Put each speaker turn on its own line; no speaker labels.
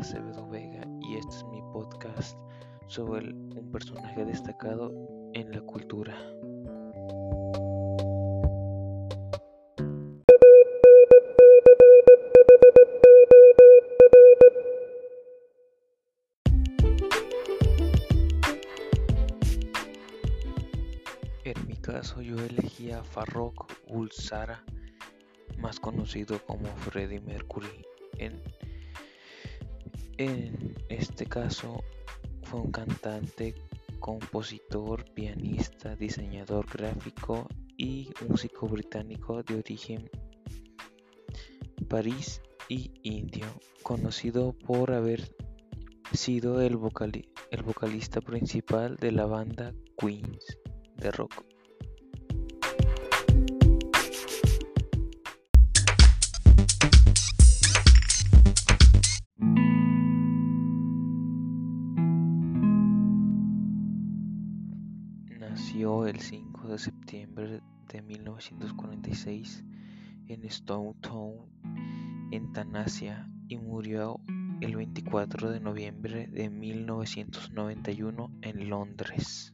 Acevedo Vega y este es mi podcast sobre un personaje destacado en la cultura. En mi caso yo elegí a Farrokh Bulsara, más conocido como Freddie Mercury. En, en este caso fue un cantante, compositor, pianista, diseñador gráfico y músico británico de origen París y indio, conocido por haber sido el, el vocalista principal de la banda Queens de rock. Nació el 5 de septiembre de 1946 en Stone Town, en Tanasia, y murió el 24 de noviembre de 1991 en Londres.